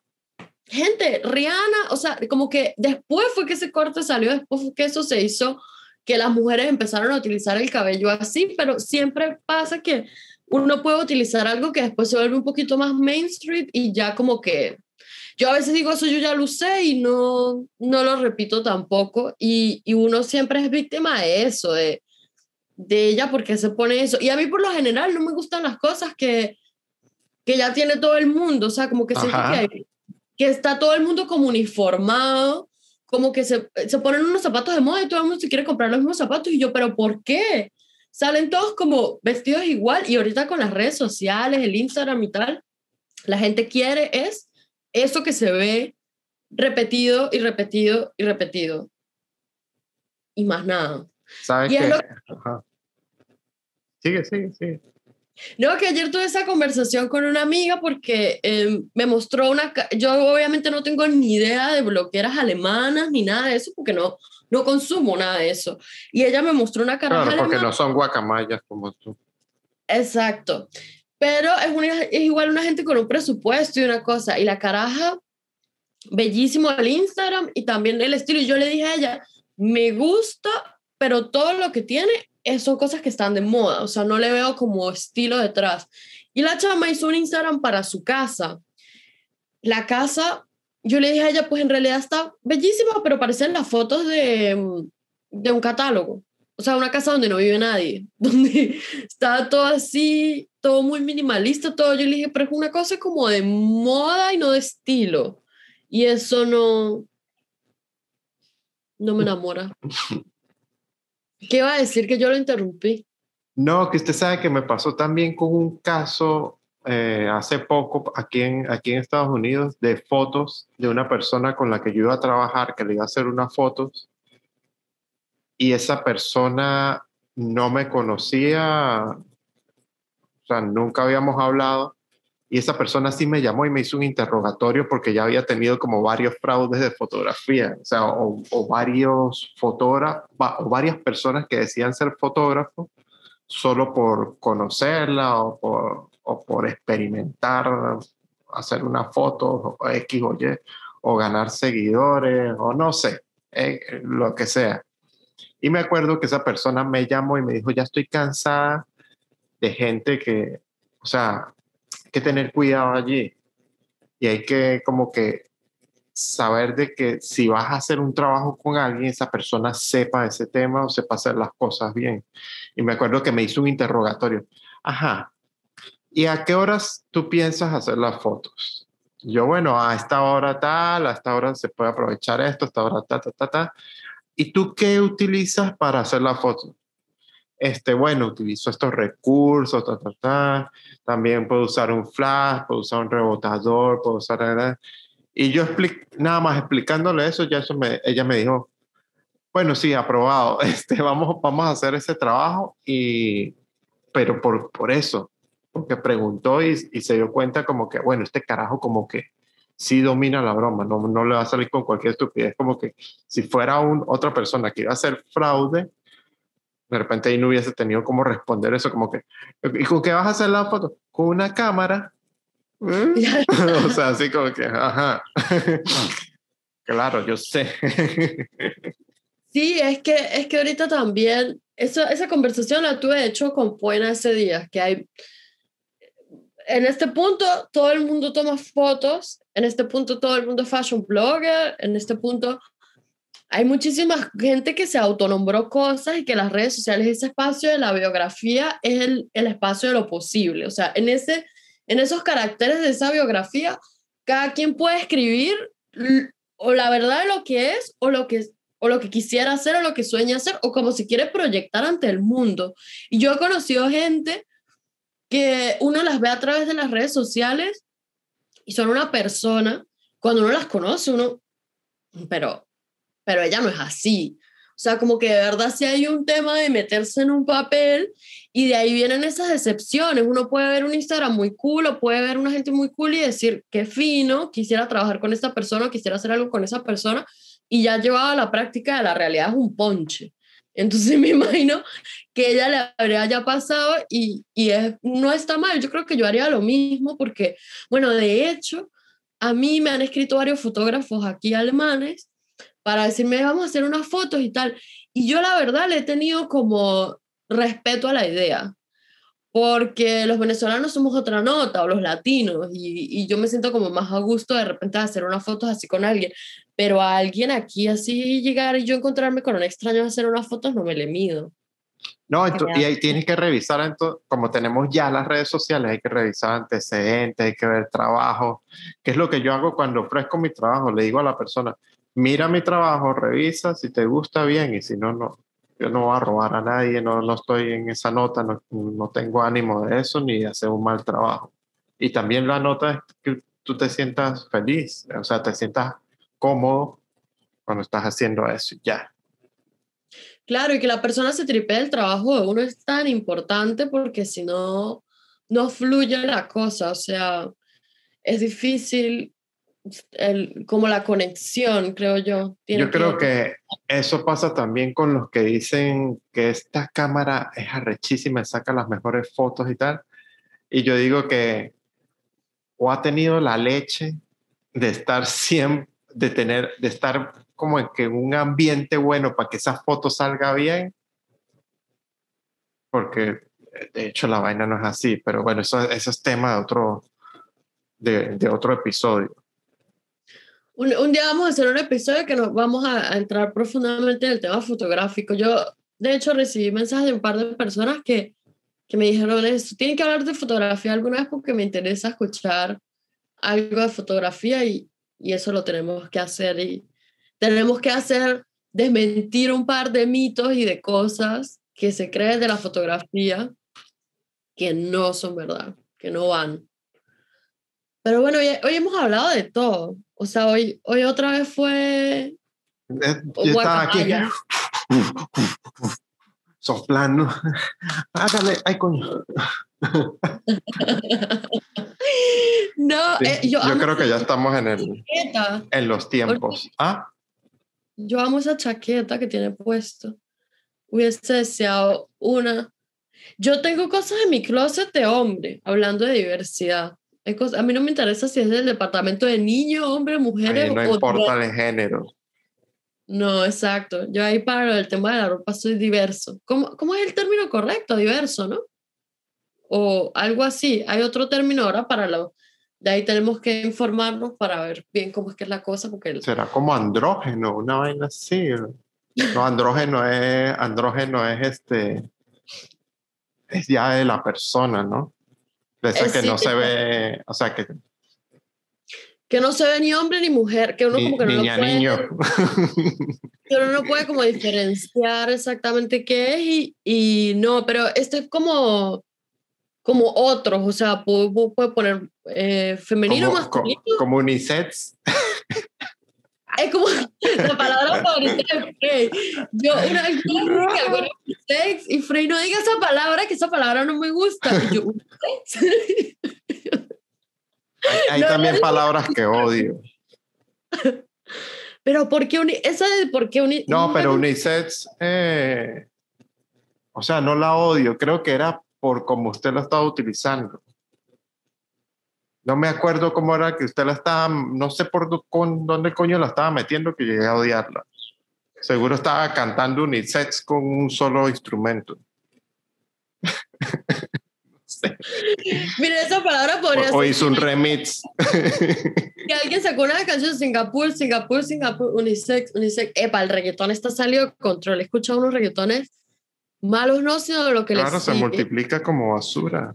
gente, Rihanna, o sea, como que después fue que ese corte salió, después fue que eso se hizo, que las mujeres empezaron a utilizar el cabello así, pero siempre pasa que uno puede utilizar algo que después se vuelve un poquito más mainstream y ya como que yo a veces digo eso yo ya lo usé y no, no lo repito tampoco y, y uno siempre es víctima de eso, de, de ella porque se pone eso. Y a mí por lo general no me gustan las cosas que, que ya tiene todo el mundo, o sea, como que siento que, que está todo el mundo como uniformado, como que se, se ponen unos zapatos de moda y todo el mundo se quiere comprar los mismos zapatos y yo, pero ¿por qué? Salen todos como vestidos igual y ahorita con las redes sociales, el Instagram y tal, la gente quiere es eso que se ve repetido y repetido y repetido. Y más nada. ¿Sabes qué? Sigue, sigue, sigue. No, que ayer tuve esa conversación con una amiga porque em, me mostró una... Yo obviamente no tengo ni idea de bloqueras alemanas ni nada de eso porque no, no consumo nada de eso. Y ella me mostró una caraja Claro, porque no son guacamayas como tú. Exacto. Pero es, es igual una gente con un presupuesto y una cosa. Y la caraja, bellísimo el Instagram y también el estilo. Y yo le dije a ella, me gusta, pero todo lo que tiene son cosas que están de moda. O sea, no le veo como estilo detrás. Y la chama hizo un Instagram para su casa. La casa, yo le dije a ella, pues en realidad está bellísima, pero parecen las fotos de, de un catálogo. O sea, una casa donde no vive nadie, donde está todo así, todo muy minimalista, todo. Yo le dije, pero es una cosa como de moda y no de estilo. Y eso no, no me enamora. ¿Qué iba a decir que yo lo interrumpí? No, que usted sabe que me pasó también con un caso eh, hace poco aquí en, aquí en Estados Unidos de fotos de una persona con la que yo iba a trabajar, que le iba a hacer unas fotos y esa persona no me conocía, o sea, nunca habíamos hablado, y esa persona sí me llamó y me hizo un interrogatorio porque ya había tenido como varios fraudes de fotografía, o sea, o, varios fotógrafos, o varias personas que decían ser fotógrafos solo por conocerla o por, o experimentar, hacer una foto o X o Y, o ganar seguidores, o no sé, eh, lo que sea. Y me acuerdo que esa persona me llamó y me dijo, ya estoy cansada de gente que, o sea, hay que tener cuidado allí. Y hay que como que saber de que si vas a hacer un trabajo con alguien, esa persona sepa ese tema o sepa hacer las cosas bien. Y me acuerdo que me hizo un interrogatorio. Ajá. ¿Y a qué horas tú piensas hacer las fotos? Yo, bueno, a esta hora tal, a esta hora se puede aprovechar esto, a esta hora ta, ta, ta, ta. ¿Y tú qué utilizas para hacer la foto? Este, bueno, utilizo estos recursos, ta, ta, ta. también puedo usar un flash, puedo usar un rebotador, puedo usar... Y yo nada más explicándole eso, ya eso me, ella me dijo, bueno, sí, aprobado, este, vamos, vamos a hacer ese trabajo, y, pero por, por eso, porque preguntó y, y se dio cuenta como que, bueno, este carajo como que sí domina la broma, no, no le va a salir con cualquier estupidez, como que si fuera un, otra persona que iba a hacer fraude, de repente ahí no hubiese tenido cómo responder eso, como que, ¿y con qué vas a hacer la foto? Con una cámara. o sea, así como que, ajá. claro, yo sé. sí, es que, es que ahorita también, eso, esa conversación la tuve hecho con Puena ese día, que hay, en este punto todo el mundo toma fotos, en este punto todo el mundo es fashion blogger, en este punto hay muchísima gente que se autonombró cosas y que las redes sociales, ese espacio de la biografía es el, el espacio de lo posible. O sea, en, ese, en esos caracteres de esa biografía, cada quien puede escribir o la verdad de lo que es o lo que, o lo que quisiera hacer o lo que sueña hacer o como se quiere proyectar ante el mundo. Y yo he conocido gente que uno las ve a través de las redes sociales y son una persona, cuando uno las conoce, uno, pero, pero ella no es así. O sea, como que de verdad si hay un tema de meterse en un papel y de ahí vienen esas decepciones. Uno puede ver un Instagram muy cool o puede ver una gente muy cool y decir, qué fino, quisiera trabajar con esta persona, quisiera hacer algo con esa persona y ya llevado a la práctica de la realidad es un ponche. Entonces me imagino que ella le habría ya pasado y, y es, no está mal. Yo creo que yo haría lo mismo porque, bueno, de hecho, a mí me han escrito varios fotógrafos aquí alemanes para decirme, vamos a hacer unas fotos y tal. Y yo la verdad le he tenido como respeto a la idea, porque los venezolanos somos otra nota, o los latinos, y, y yo me siento como más a gusto de repente de hacer unas fotos así con alguien, pero a alguien aquí así llegar y yo encontrarme con un extraño a hacer unas fotos no me le mido. No, y ahí tienes que revisar, como tenemos ya las redes sociales, hay que revisar antecedentes, hay que ver trabajo, que es lo que yo hago cuando ofrezco mi trabajo, le digo a la persona, mira mi trabajo, revisa, si te gusta bien y si no, no. Yo no voy a robar a nadie, no, no estoy en esa nota, no, no tengo ánimo de eso ni de hacer un mal trabajo. Y también la nota es que tú te sientas feliz, o sea, te sientas cómodo cuando estás haciendo eso, ya. Claro, y que la persona se tripee el trabajo de uno es tan importante porque si no, no fluye la cosa, o sea, es difícil el, como la conexión, creo yo. yo creo que eso pasa también con los que dicen que esta cámara es arrechísima, saca las mejores fotos y tal. Y yo digo que o ha tenido la leche de estar siempre de tener, de estar como en que un ambiente bueno para que esa foto salga bien, porque de hecho la vaina no es así, pero bueno, eso, eso es tema de otro, de, de otro episodio. Un, un, día vamos a hacer un episodio que nos vamos a, a, entrar profundamente en el tema fotográfico. Yo, de hecho, recibí mensajes de un par de personas que, que me dijeron esto, tienen que hablar de fotografía alguna vez porque me interesa escuchar algo de fotografía y, y eso lo tenemos que hacer y tenemos que hacer desmentir un par de mitos y de cosas que se creen de la fotografía que no son verdad, que no van. Pero bueno, hoy, hoy hemos hablado de todo. O sea, hoy, hoy otra vez fue... Eh, yo estaba aquí soplando. Hágale, ay coño. no, eh, yo, yo creo que ya estamos en, el, en los tiempos. ¿Ah? Yo amo esa chaqueta que tiene puesto. Hubiese deseado una. Yo tengo cosas en mi closet de hombre, hablando de diversidad. A mí no me interesa si es del departamento de niño, hombre, mujeres. no importa el género. No, exacto. Yo ahí para el tema de la ropa soy diverso. ¿Cómo, ¿Cómo es el término correcto? Diverso, ¿no? O algo así. Hay otro término ahora para lo... De ahí tenemos que informarnos para ver bien cómo es que es la cosa. Porque Será como andrógeno, una vaina así. No, andrógeno es, andrógeno es este, es ya de la persona, ¿no? De ese que no se ve, o sea, que que no se ve ni hombre ni mujer, que uno como que no niña, lo puede, niño. que uno no puede como diferenciar exactamente qué es y, y no, pero esto es como como otros, o sea, puede, puede poner eh, femenino, como, masculino. Como, como unisex. Es como la palabra favorita de Frey. Yo una vez dije algo era unisex y Frey no diga esa palabra, que esa palabra no me gusta. Y yo, unisex. Hay, hay no, también no, palabras que odio. Pero ¿por qué, uni esa de por qué uni No, pero unisex, eh, o sea, no la odio, creo que era por cómo usted lo estaba utilizando. No me acuerdo cómo era que usted la estaba, no sé por con, dónde coño la estaba metiendo que llegué a odiarla. Seguro estaba cantando unisex con un solo instrumento. sé. Mira, esa palabra podría O, o hizo un remix. que alguien sacó una canción de Singapur, Singapur, Singapur, unisex, unisex. Epa, el reggaetón está salido de control. He escuchado unos reggaetones malos, no, sino lo que claro, les se sigue. multiplica como basura.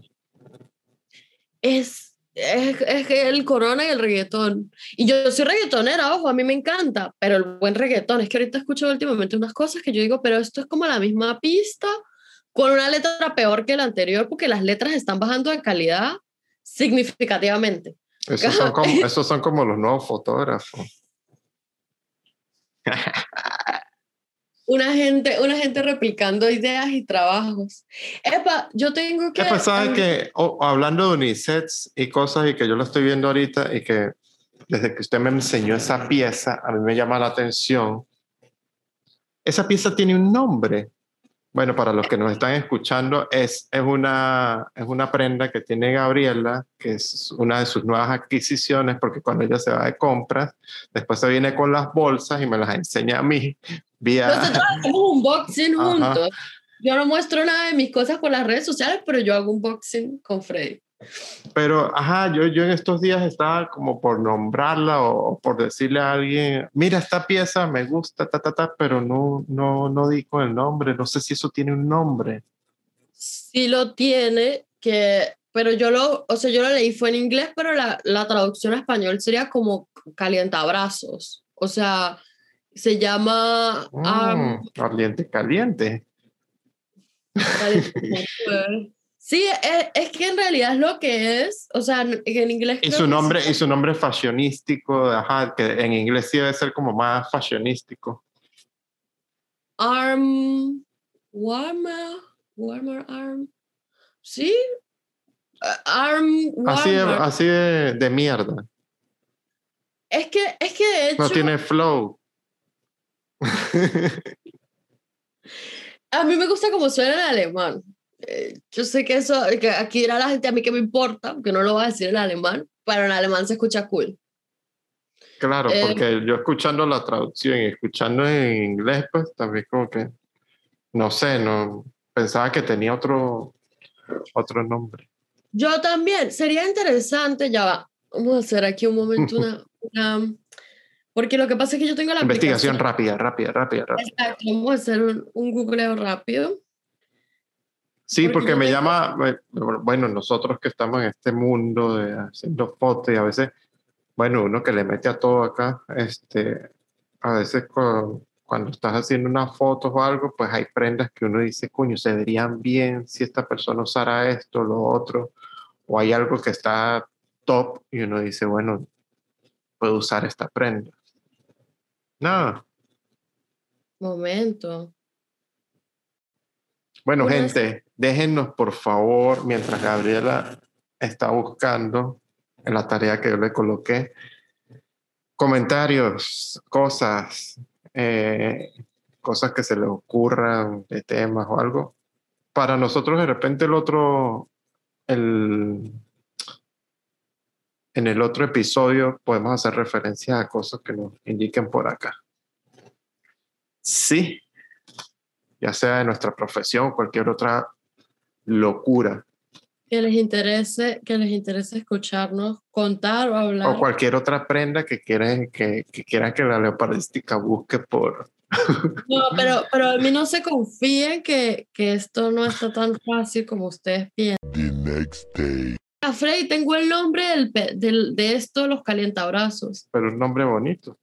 es, es, es que el corona y el reggaetón. Y yo soy reggaetonera, ojo, a mí me encanta, pero el buen reggaetón, es que ahorita escucho últimamente unas cosas que yo digo, pero esto es como la misma pista con una letra peor que la anterior, porque las letras están bajando de calidad significativamente. Esos son como, esos son como los nuevos fotógrafos. Una gente, una gente replicando ideas y trabajos. Epa, yo tengo que... ¿Qué pasa? um, que o- hablando de unisets y cosas y que yo lo estoy viendo ahorita y que desde que usted me enseñó esa pieza, a mí me llama la atención. Esa pieza tiene un nombre. Bueno, para los que nos están escuchando, es, es, una, es una prenda que tiene Gabriela, que es una de sus nuevas adquisiciones, porque cuando ella se va de compras, después se viene con las bolsas y me las enseña a mí vía... Nosotros hacemos un boxing Ajá. juntos. Yo no muestro nada de mis cosas por las redes sociales, pero yo hago un boxing con Freddy. Pero, ajá, yo, yo en estos días estaba como por nombrarla o, o por decirle a alguien, mira, esta pieza me gusta, ta, ta, ta, pero no, no, no di con el nombre, no sé si eso tiene un nombre. Sí lo tiene, que, pero yo lo, o sea, yo lo leí fue en inglés, pero la, la traducción a español sería como calientabrazos. O sea, se llama... Um, caliente, caliente. calientabrazos. sí, es, es que en realidad es lo que es, o sea, en inglés... Y su nombre, sí. y su nombre fashionístico, ajá, que en inglés sí debe ser como más fashionístico. Arm, warmer, warmer arm. Sí, arm, Así de, así de, de mierda. Es que, es que de hecho, No tiene flow. a mí me gusta como suena en alemán. Eh, yo sé que eso, que aquí dirá la gente a mí que me importa, porque no lo va a decir en alemán, pero en alemán se escucha cool. Claro, Eh, porque yo escuchando la traducción y escuchando en inglés, pues también como que, no sé, no pensaba que tenía otro, otro nombre. Yo también, sería interesante, ya va, vamos a hacer aquí un momento una, una- porque lo que pasa es que yo tengo la Investigación aplicación. rápida, rápida, rápida, rápida. Exacto, vamos a hacer un, un googleo rápido. Sí, porque porque me tengo- llama, eh, bueno, nosotros que estamos en este mundo de haciendo fotos y a veces, bueno, uno que le mete a todo acá, este, a veces cu- cuando estás haciendo unas fotos o algo, pues hay prendas que uno dice, coño, se verían bien si esta persona usara esto, lo otro, o hay algo que está top y uno dice, bueno, puedo usar esta prenda. No, Momento. Bueno, Una gente, déjennos por favor, mientras Gabriela está buscando en la tarea que yo le coloqué, comentarios, cosas, eh, cosas que se le ocurran de temas o algo. Para nosotros, de repente, el otro, el, en el otro episodio podemos hacer referencia a cosas que nos indiquen por acá. Sí, ya sea de nuestra profesión o cualquier otra locura Que les interese, que les interese escucharnos contar o hablar. o cualquier otra prenda que quieran que, que, quieran que la leopardística busque por No, pero, pero a mí no se confíen que, que esto no está tan fácil como ustedes piensan. The next day. Ah, Freddy, tengo el nombre del, del- de esto, los calientabrazos. pero un nombre bonito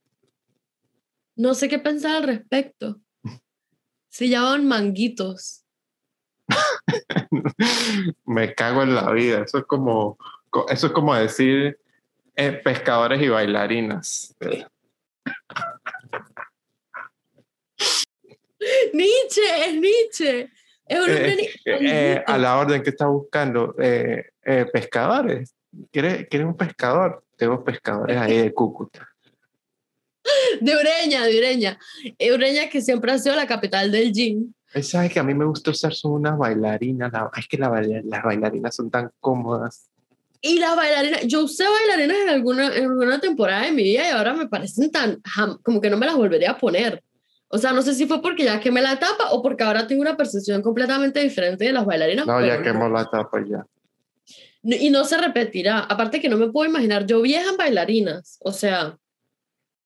No sé qué pensar al respecto. Se llaman manguitos. me cago en la vida eso es como co- eso es como decir eh, pescadores y bailarinas Nietzsche, es Nietzsche. Es un Eh, eh, a la orden que está buscando eh, pescadores ¿Quieres, ¿Quieres un pescador? Tengo pescadores ahí de Cúcuta. De Ureña, de Ureña. Eh, Ureña que siempre ha sido la capital del gym. ¿Sabes que a mí me gusta usar son unas bailarinas? La- es que la las bailarinas son tan cómodas. Y las bailarinas, yo usé bailarinas en alguna, en alguna temporada de mi vida y ahora me parecen tan, como que no me las volvería a poner. O sea, no sé si fue porque ya quemé la tapa o porque ahora tengo una percepción completamente diferente de las bailarinas. No, ya quemó la tapa ya. Y no se repetirá. Aparte que no me puedo imaginar, yo vieja en bailarinas, o sea.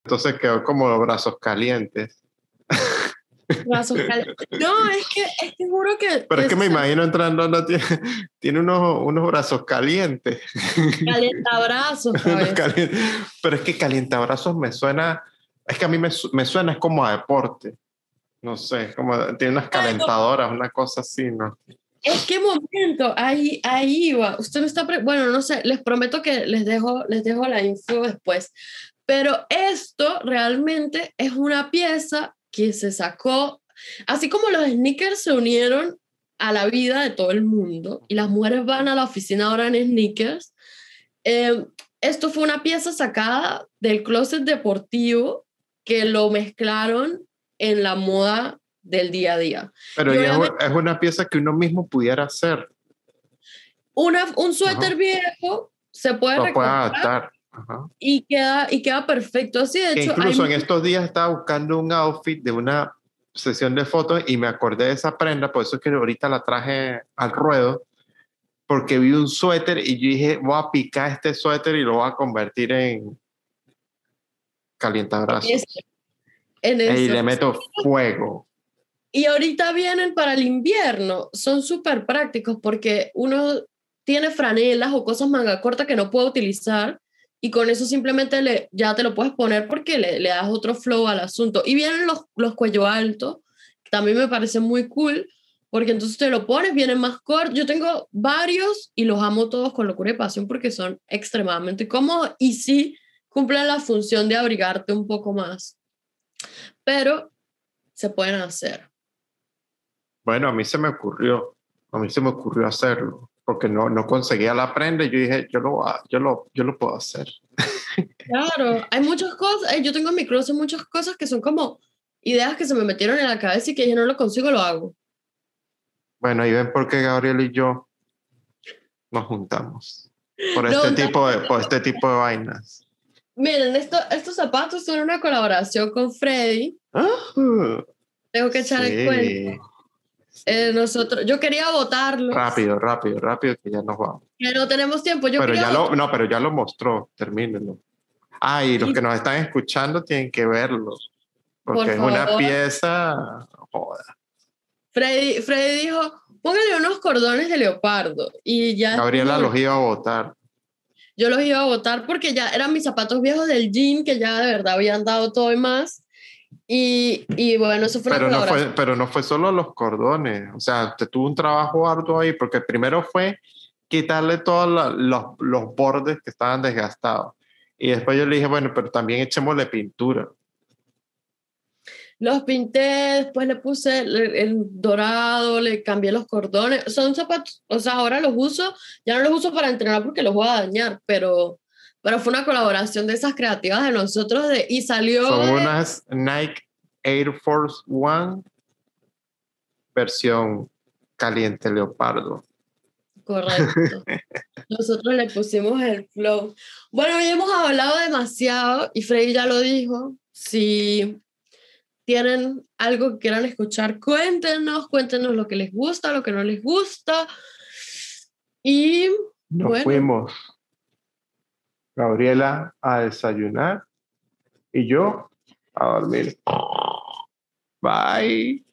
Entonces quedó como brazos calientes. Brazos calientes. No, es que, es que juro que... Pero es que me imagino entrando, no, tiene, tiene unos, unos brazos calientes. Calientabrazos. Pero es que calientabrazos me suena, es que a mí me, me suena es como a deporte. No sé, como tiene unas calentadoras, una cosa así, ¿no? Es que momento, ahí, ahí va. Usted me está, bueno, no sé, les prometo que les dejo, les dejo la info después. Pero esto realmente es una pieza que se sacó, así como los sneakers se unieron a la vida de todo el mundo y las mujeres van a la oficina ahora en sneakers. Eh, esto fue una pieza sacada del closet deportivo que lo mezclaron en la moda del día a día. Pero es una pieza que uno mismo pudiera hacer. Una, un suéter viejo se puede, Lo puede adaptar. Y, queda, y queda perfecto. Así de hecho, incluso en estos días estaba buscando un outfit de una sesión de fotos y me acordé de esa prenda, por eso es que ahorita la traje al ruedo, porque vi un suéter y yo dije, voy a picar este suéter y lo voy a convertir en calientabrazos. En y le meto fuego. Y ahorita vienen para el invierno, son súper prácticos porque uno tiene franelas o cosas manga corta que no puede utilizar y con eso simplemente le, ya te lo puedes poner porque le, le das otro flow al asunto. Y vienen los, los cuello altos, también me parece muy cool porque entonces te lo pones, vienen más cortos. Yo tengo varios y los amo todos con locura y pasión porque son extremadamente cómodos y sí cumplen la función de abrigarte un poco más. Pero se pueden hacer. Bueno, a mí se me ocurrió, a mí se me ocurrió hacerlo, porque no, no conseguía la prenda y yo dije, yo lo, yo lo, yo lo puedo hacer. Claro, hay muchas cosas, eh, yo tengo en mi closet muchas cosas que son como ideas que se me metieron en la cabeza y que yo no lo consigo, lo hago. Bueno, ahí ven por qué Gabriel y yo nos juntamos. Por este, tipo, de, por este tipo de vainas. Miren, esto, estos zapatos son una colaboración con Freddy. Ah. Tengo que echar el cuento. Eh, nosotros, yo quería votarlo. Rápido, rápido, rápido, que ya nos vamos. Que no tenemos tiempo. Yo pero ya lo, no, pero ya lo mostró, termínelo. Ah, y los que nos están escuchando tienen que verlo. Porque es una pieza. Joda. Freddy, Freddy dijo: póngale unos cordones de leopardo. Y ya. Gabriela los iba a votar. Yo los iba a votar porque ya eran mis zapatos viejos del jean, que ya de verdad habían dado todo y más. Y, y, bueno, eso fue pero no fue Pero no fue solo los cordones, o sea, te tuvo un trabajo arduo ahí, porque primero fue quitarle todos los, los bordes que estaban desgastados. Y después yo le dije, bueno, pero también echémosle pintura. Los pinté, después le puse el, el, dorado, le cambié los cordones. Son zapatos, o sea, ahora los uso, ya no los uso para entrenar porque los voy a dañar, pero pero fue una colaboración de esas creativas de nosotros de, y salió... Son unas Nike Air Force One versión caliente leopardo. Correcto. Nosotros le pusimos el flow. Bueno, hoy hemos hablado demasiado y Freddy ya lo dijo. Si tienen algo que quieran escuchar, cuéntenos, cuéntenos lo que les gusta, lo que no les gusta. Y nos fuimos. Gabriela a desayunar y yo a dormir. Bye.